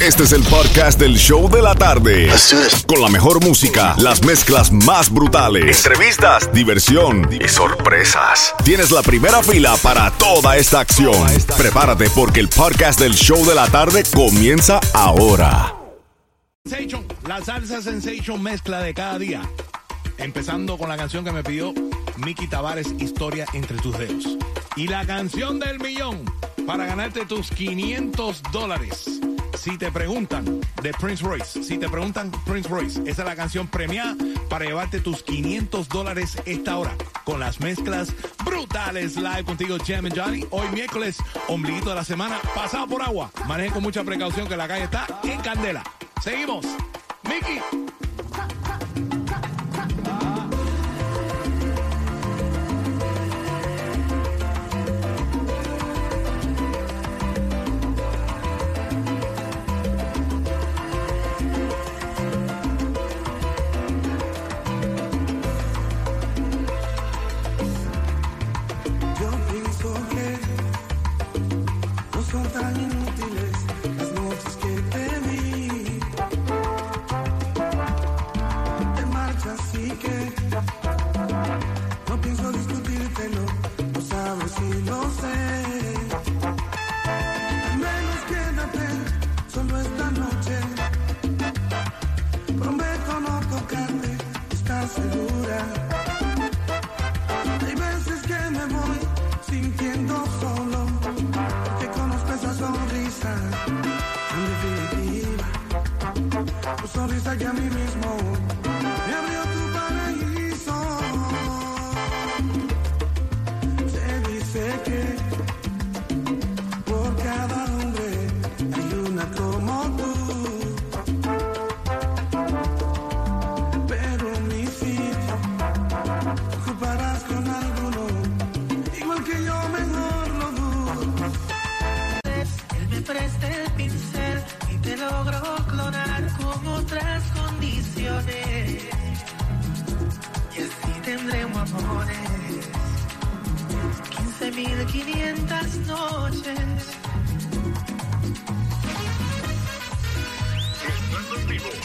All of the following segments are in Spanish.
Este es el podcast del show de la tarde. Con la mejor música, las mezclas más brutales, entrevistas, diversión y sorpresas. Tienes la primera fila para toda esta acción. Prepárate porque el podcast del show de la tarde comienza ahora. Sensation, la salsa Sensation mezcla de cada día. Empezando con la canción que me pidió Miki Tavares, Historia entre tus dedos. Y la canción del millón para ganarte tus 500 dólares. Si te preguntan de Prince Royce, si te preguntan Prince Royce, esa es la canción premiada para llevarte tus 500 dólares esta hora con las mezclas brutales live contigo Jam and Johnny. Hoy miércoles, ombliguito de la semana, pasado por agua. Manejen con mucha precaución que la calle está en candela. Seguimos. Mickey.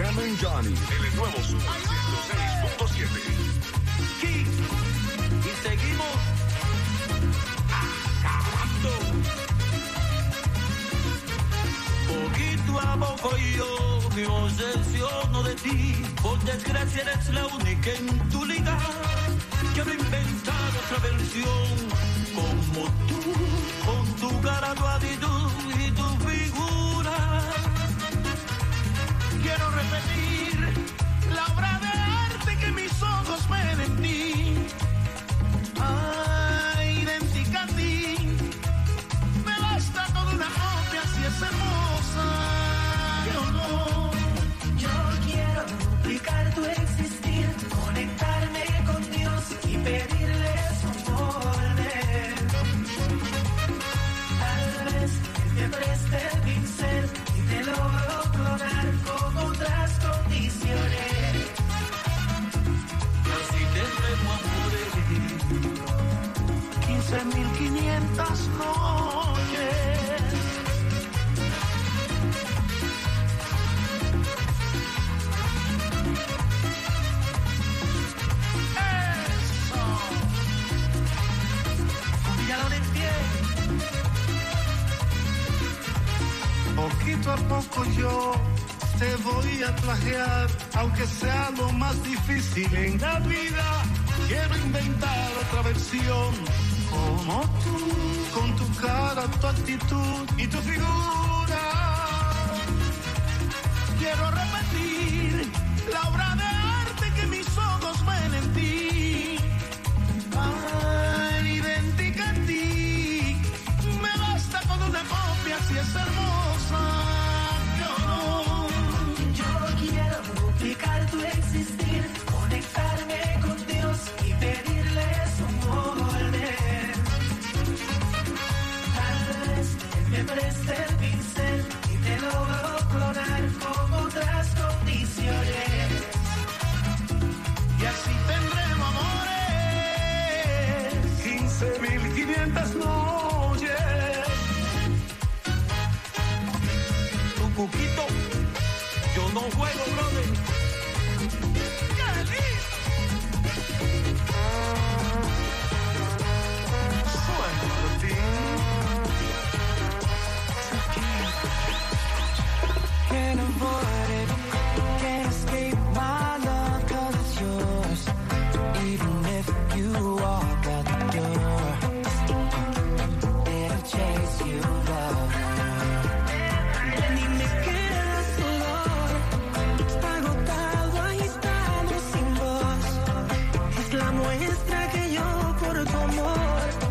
And Johnny, el nuevo Super 106.7. Y seguimos acabando. Poquito a poco yo me obsesiono de ti. Por desgracia eres la única en tu liga. Quiero inventar otra versión como tú, con tu cara, tu repetir aunque sea lo más difícil en la vida. Quiero inventar otra versión como tú, con tu cara, tu actitud y tu figura. Quiero repetir cuquito, yo no juego. muestra que yo por tu amor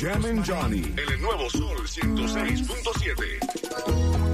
Jam Johnny. El nuevo Sol 106.7.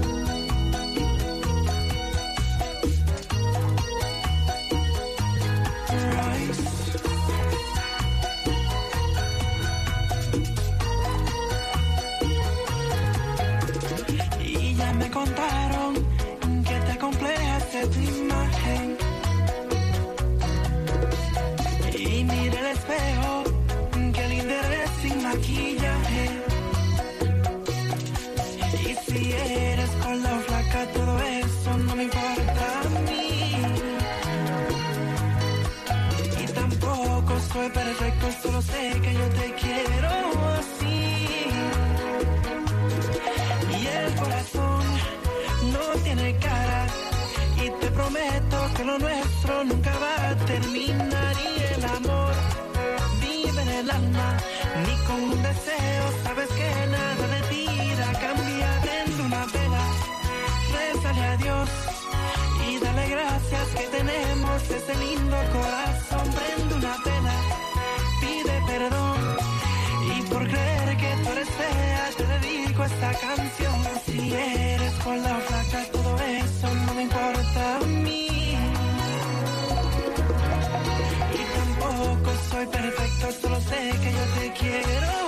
que lo nuestro nunca va a terminar y el amor vive en el alma, ni con un deseo sabes que nada de ti irá a cambiar. Prende una vela, rezale a Dios y dale gracias que tenemos ese lindo corazón. Prende una vela, pide perdón y por creer que tú eres fea te dedico esta canción. Si eres con la soy perfecto, solo sé que yo te quiero.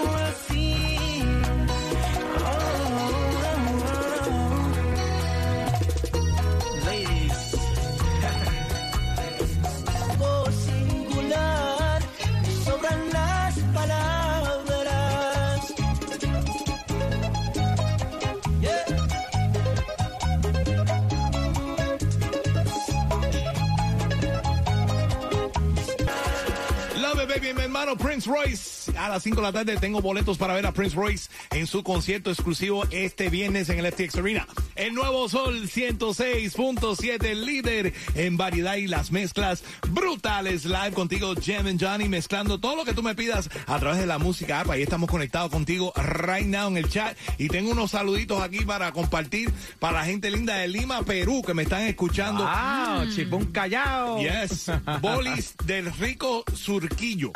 hermano Prince Royce. A las 5 de la tarde tengo boletos para ver a Prince Royce en su concierto exclusivo este viernes en el FTX Arena. El nuevo Sol 106.7, líder en variedad y las mezclas brutales. Live contigo, Jam and Johnny, mezclando todo lo que tú me pidas a través de la música app. Ahí estamos conectados contigo right now en el chat. Y tengo unos saluditos aquí para compartir para la gente linda de Lima, Perú, que me están escuchando. ¡Wow! Mm. Chipón Callao. Yes. Bolis del Rico Surquillo.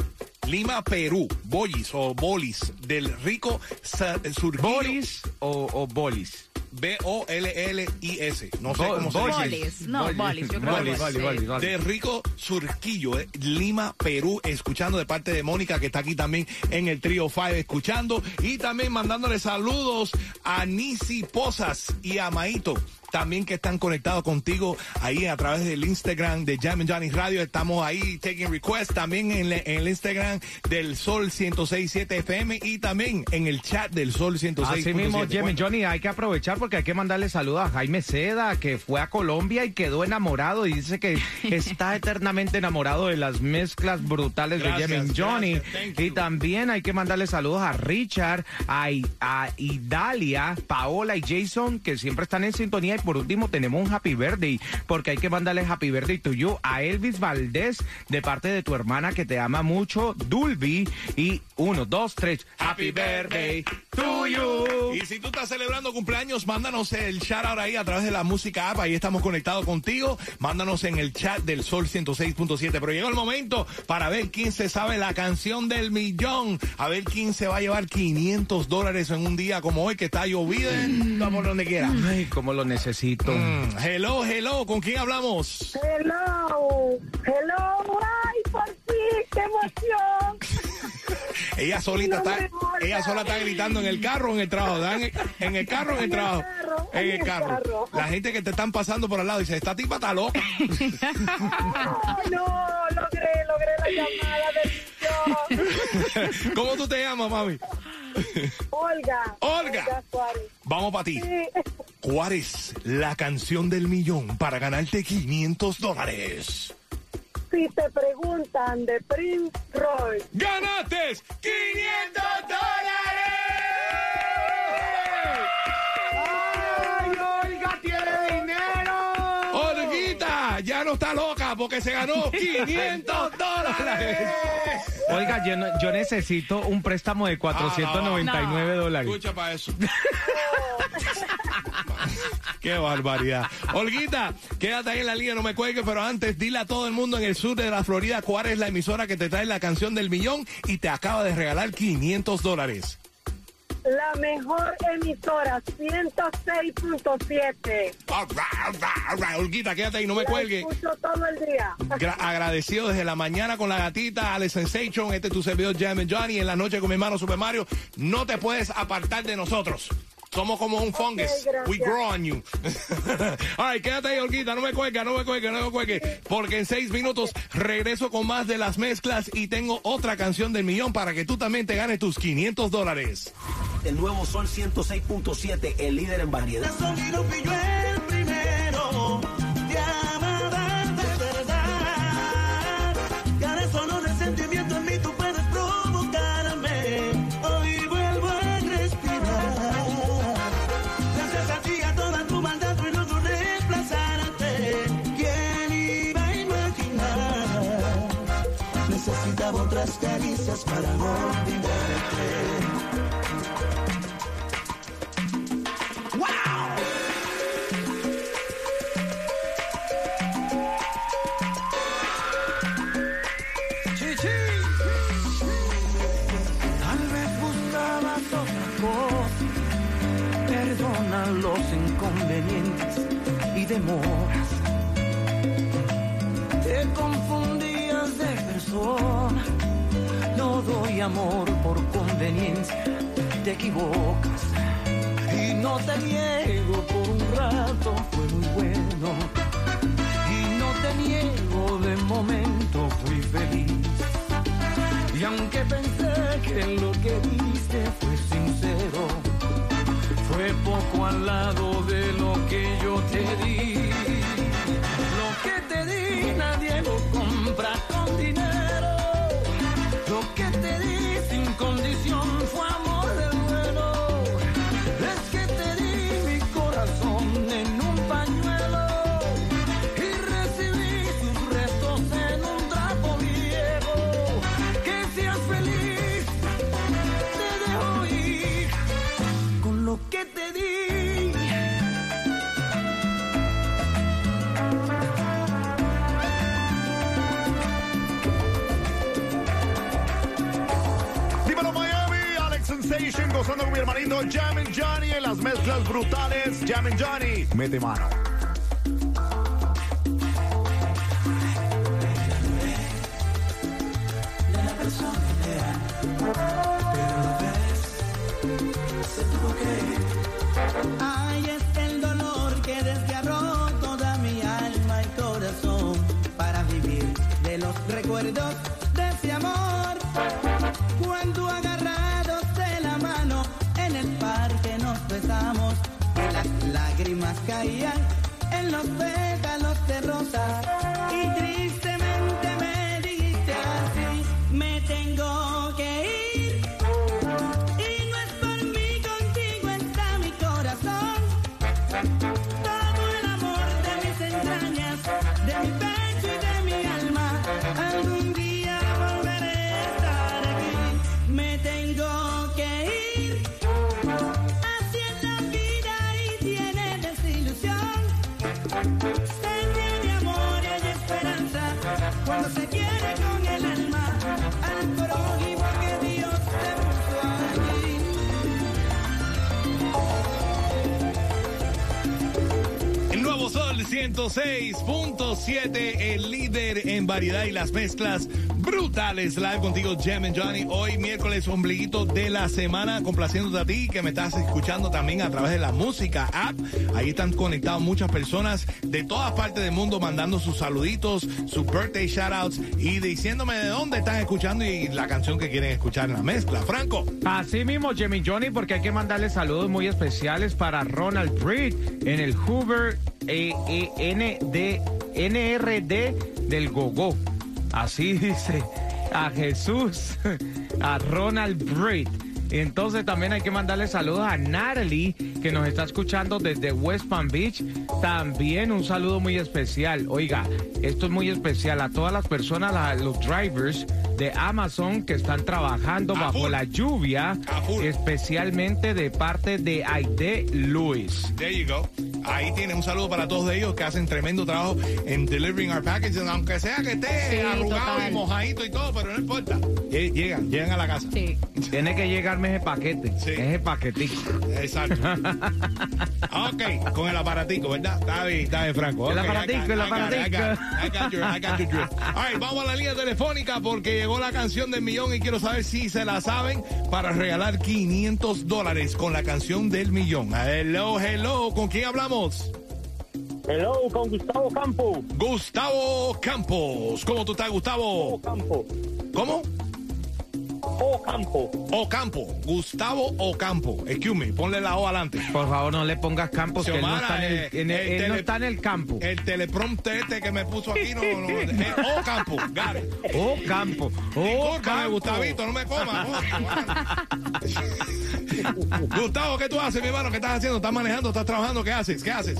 Lima, Perú. Bolis o Bolis del Rico Sa- Surquillo. ¿Bolis o, o bolis? B-O-L-L-I-S. No sé Bo- cómo se bolis. dice. Bolis. No, bolis. Yo creo Bolis, que bolis, sí. bolis, bolis. De Rico Surquillo, eh, Lima, Perú, escuchando de parte de Mónica, que está aquí también en el Trio 5, escuchando. Y también mandándole saludos a Nisi Posas y a Maito. También que están conectados contigo ahí a través del Instagram de Jam and Johnny Radio. Estamos ahí taking requests también en, le- en el Instagram del Sol 106.7 FM y también en el chat del Sol 106.7. Así mismo, Cuéntame. Johnny, hay que aprovechar porque hay que mandarle saludos a Jaime Seda, que fue a Colombia y quedó enamorado y dice que está eternamente enamorado de las mezclas brutales Gracias, de Jimmy Johnny. gracias, Y también hay que mandarle saludos a Richard, a, a Idalia, Paola y Jason, que siempre están en sintonía. Y por último, tenemos un happy birthday, porque hay que mandarle happy birthday to you a Elvis Valdés, de parte de tu hermana que te ama mucho, Dulby. Y uno, dos, tres, happy birthday to you. Y si tú estás celebrando cumpleaños, mándanos el shout out ahí a través de la música app. Ahí estamos conectados contigo. Mándanos en el chat del Sol 106.7. Pero llegó el momento para ver quién se sabe la canción del millón. A ver quién se va a llevar 500 dólares en un día como hoy que está lloviendo por donde quiera. Ay, cómo lo necesito. Mm, hello, hello. ¿Con quién hablamos? Hello, hello, ay, por fin, qué emoción. Ella solita No está, ella sola está gritando en el carro en el trabajo. En el, en el carro en el trabajo. En el carro. La gente que te están pasando por al lado dice, esta tipa está loca. Oh, no, logré, logré la llamada del millón. ¿Cómo tú te llamas, mami? Olga. Olga. Suárez. Vamos para ti. Sí. ¿Cuál es la canción del millón para ganarte 500 dólares? Si te preguntan de Prince Roy, ¡Ganaste 500 dólares! Está loca porque se ganó 500 dólares. Oiga, yo, no- yo necesito un préstamo de 499 dólares. Escucha para eso. Qué barbaridad. Olguita, quédate ahí en la línea, no me cuelgues, pero antes dile a todo el mundo en el sur de la Florida cuál es la emisora que te trae la canción del millón y te acaba de regalar 500 dólares. La mejor emisora, 106.7. All right, all right, all right. Olguita, quédate ahí, no me La cuelgues. escucho todo el día. Gra- agradecido desde la mañana con la gatita, Alex Sensation, este es tu servidor Jam and Johnny, en la noche con mi hermano Super Mario. No te puedes apartar de nosotros. Somos como un fungus. We grow on you. All right, quédate ahí, Olguita. No me cuelgues, no me cuelgues, no me cuelgues. Porque en seis minutos regreso con más de las mezclas y tengo otra canción del millón para que tú también te ganes tus 500 dólares. El nuevo Sol 106.7, el líder en variedad. el primero te amaba de verdad. Ahora solo de sentimiento en mí tú puedes provocarme. Hoy vuelvo a respirar. Gracias a ti a toda tu maldad hoy logro reemplazarte. Quién iba a imaginar necesitaba otras caricias para no y demoras. Te confundías de persona. No doy amor por conveniencia. Te equivocas. Y no te niego por un rato fue muy bueno. Y no te niego de momento fui feliz. Y aunque pensé que lo que diste fue sincero, fue poco al lado de Gozando con mi hermanito Jam and Johnny en las mezclas brutales. Jam and Johnny, mete mano. Ay, es el dolor que desgarró toda mi alma y corazón para vivir de los recuerdos lágrimas caían en los pétalos de rosa y tristemente Se tiene amor y hay esperanza cuando se quiere con el alma al prójimo que Dios te puso allí. El nuevo Sol 106.7, el líder en variedad y las mezclas brutales. Live contigo, Jam and Johnny. Hoy, miércoles, ombliguito de la semana, complaciéndote a ti que me estás escuchando también a través de la música app. Ahí están conectados muchas personas de todas partes del mundo mandando sus saluditos, sus birthday shoutouts y diciéndome de dónde están escuchando y la canción que quieren escuchar en la mezcla. Franco. Así mismo, Jimmy Johnny, porque hay que mandarle saludos muy especiales para Ronald Breed en el Hoover eh, ND, NRD del Gogó. Así dice a Jesús, a Ronald Breed. Entonces también hay que mandarle saludos a Natalie, que nos está escuchando desde West Palm Beach. También un saludo muy especial. Oiga, esto es muy especial a todas las personas, a los drivers de Amazon que están trabajando bajo la lluvia, especialmente de parte de Aide Lewis. There you go. Ahí tiene un saludo para todos ellos que hacen tremendo trabajo en delivering our packages, aunque sea que esté Sí, arrugado total. y mojadito y todo, pero no importa. Lle- Llegan, llegan a la casa. Sí. Tiene que llegarme ese paquete, Sí. ese paquetico. Exacto. ok, con el aparatico, ¿verdad? Está bien, está bien, Franco. El aparatico, I got- el aparatico. I got it. I got your- I got your drift. All right, vamos a la línea telefónica porque llegó la canción del millón y quiero saber si se la saben para regalar 500 dólares con la canción del millón. Hello, hello, ¿con quién hablamos? Hello, con Gustavo Campo. Gustavo Campos. ¿Cómo tú estás, Gustavo? Campo. ¿Cómo? Ocampo. Ocampo. Gustavo Ocampo. Excuse me, ponle la O adelante. Por favor, no le pongas campos, que él no está en el, eh, en el- el él no está en el campo. El teleprompter este que me puso aquí, no, no, es Ocampo. Got it. Oh, campo. Oh, Discúlpame, campo. Gustavito, no me comas. Gustavo, ¿qué tú haces, mi hermano? ¿Qué estás haciendo? ¿Estás manejando? ¿Estás trabajando? ¿Qué haces? ¿Qué haces?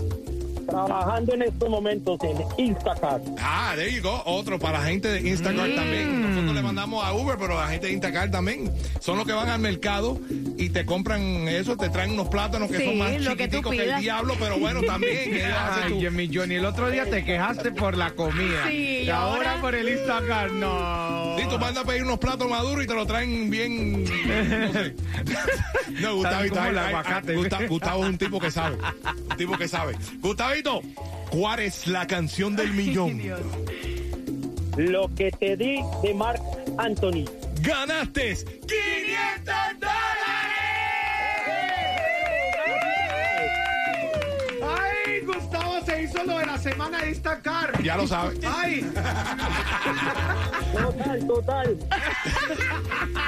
Trabajando en estos momentos en Instacart. Ah, there you go. Otro para la gente de Instacart Mm. también. Nosotros le mandamos a Uber, pero la gente de Instacart también. Son los que van al mercado y te compran eso, te traen unos plátanos que Sí, son más que chiquiticos que, el diablo, pero bueno, también. Ay, Jimmy Johnny, el otro día te quejaste por la comida. Sí, y ahora ahora- por el Instagram, no. Sí, tú mandas a pedir unos platos maduros y te lo traen bien. No sé. No, Gustavito. como el ay, ay, aguacate. ay, Gusta- Gustavo es un tipo que sabe. Un tipo que sabe. Gustavito, ¿cuál es la canción del millón? Lo que te di de Mark Anthony. ¡Ganaste 500 Ay, Gustavo se hizo lo de la semana de Instacar. Ya lo sabes. Ay, Total, total.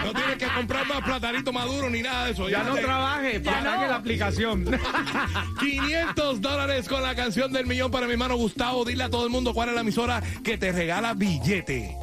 No tienes que comprar más platanito maduro ni nada de eso. ya no te- trabaje, para no. la aplicación. 500 dólares con la canción del millón para mi hermano Gustavo. Dile a todo el mundo cuál es la emisora que te regala billete.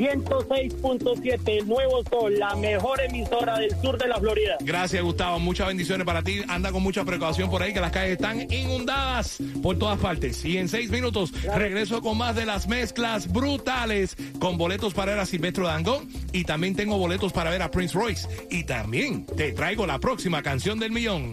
106.7, el nuevo sol, la mejor emisora del sur de la Florida. Gracias, Gustavo. Muchas bendiciones para ti. Anda con mucha precaución por ahí, que las calles están inundadas por todas partes. Y en seis minutos regreso con más de las mezclas brutales, con boletos para ver a Silvestre Dangón. Y también tengo boletos para ver a Prince Royce. Y también te traigo la próxima canción del millón.